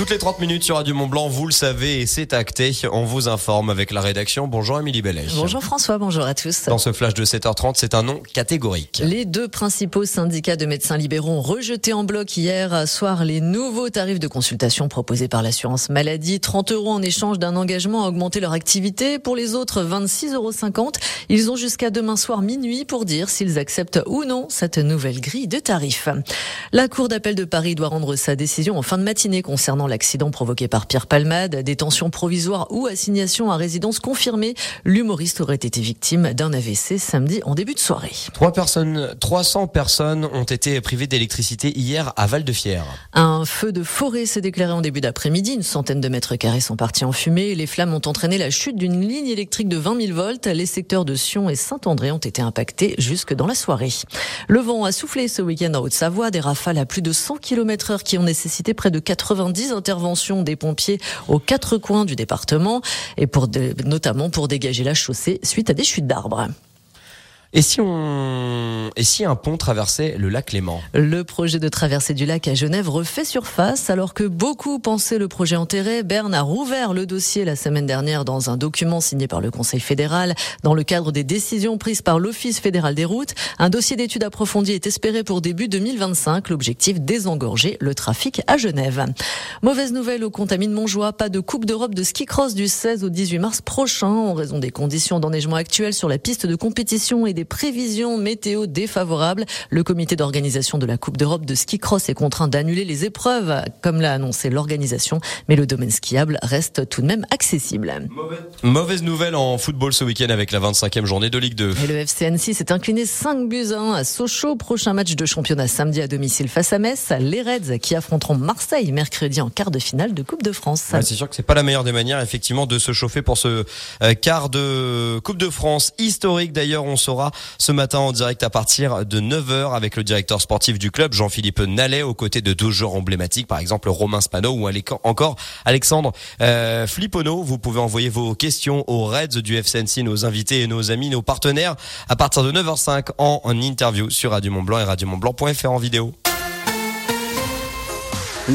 Toutes les 30 minutes sur Radio Mont Blanc, vous le savez, et c'est acté. On vous informe avec la rédaction. Bonjour Émilie Bellet. Bonjour François, bonjour à tous. Dans ce flash de 7h30, c'est un nom catégorique. Les deux principaux syndicats de médecins libéraux ont rejeté en bloc hier soir les nouveaux tarifs de consultation proposés par l'assurance maladie. 30 euros en échange d'un engagement à augmenter leur activité. Pour les autres, 26,50 euros. Ils ont jusqu'à demain soir minuit pour dire s'ils acceptent ou non cette nouvelle grille de tarifs. La Cour d'appel de Paris doit rendre sa décision en fin de matinée concernant l'accident provoqué par Pierre Palmade. Détention provisoire ou assignation à résidence confirmée. L'humoriste aurait été victime d'un AVC samedi en début de soirée. Trois personnes, 300 personnes ont été privées d'électricité hier à Val-de-Fière. Un feu de forêt s'est déclaré en début d'après-midi. Une centaine de mètres carrés sont partis en fumée. Les flammes ont entraîné la chute d'une ligne électrique de 20 000 volts. Les secteurs de Sion et Saint-André ont été impactés jusque dans la soirée. Le vent a soufflé ce week-end en Haute-Savoie. Des rafales à plus de 100 km heure qui ont nécessité près de 90 interventions des pompiers aux quatre coins du département et pour notamment pour dégager la chaussée suite à des chutes d'arbres. Et si on, et si un pont traversait le lac Léman? Le projet de traversée du lac à Genève refait surface alors que beaucoup pensaient le projet enterré. Berne a rouvert le dossier la semaine dernière dans un document signé par le Conseil fédéral dans le cadre des décisions prises par l'Office fédéral des routes. Un dossier d'études approfondies est espéré pour début 2025. L'objectif désengorger le trafic à Genève. Mauvaise nouvelle au Contamine Montjoie. Pas de Coupe d'Europe de ski cross du 16 au 18 mars prochain en raison des conditions d'enneigement actuelles sur la piste de compétition et des prévisions météo défavorables. Le comité d'organisation de la Coupe d'Europe de ski cross est contraint d'annuler les épreuves, comme l'a annoncé l'organisation, mais le domaine skiable reste tout de même accessible. Mauvaise, nouvelle en football ce week-end avec la 25e journée de Ligue 2. Et le FC 6 s'est incliné 5 buts à 1 à Sochaux. Prochain match de championnat samedi à domicile face à Metz. Les Reds qui affronteront Marseille mercredi en quart de finale de Coupe de France. c'est sûr que c'est pas la meilleure des manières effectivement de se chauffer pour ce euh, quart de Coupe de France historique. D'ailleurs, on saura ce matin en direct à partir de 9h avec le directeur sportif du club, Jean-Philippe Nallet, aux côtés de deux joueurs emblématiques, par exemple Romain Spano ou encore Alexandre euh. Vous pouvez envoyer vos questions aux Reds du FCNC, nos invités et nos amis, nos partenaires, à partir de 9h05 en, en interview sur Radio Mont Blanc et radiomontblanc.fr en vidéo.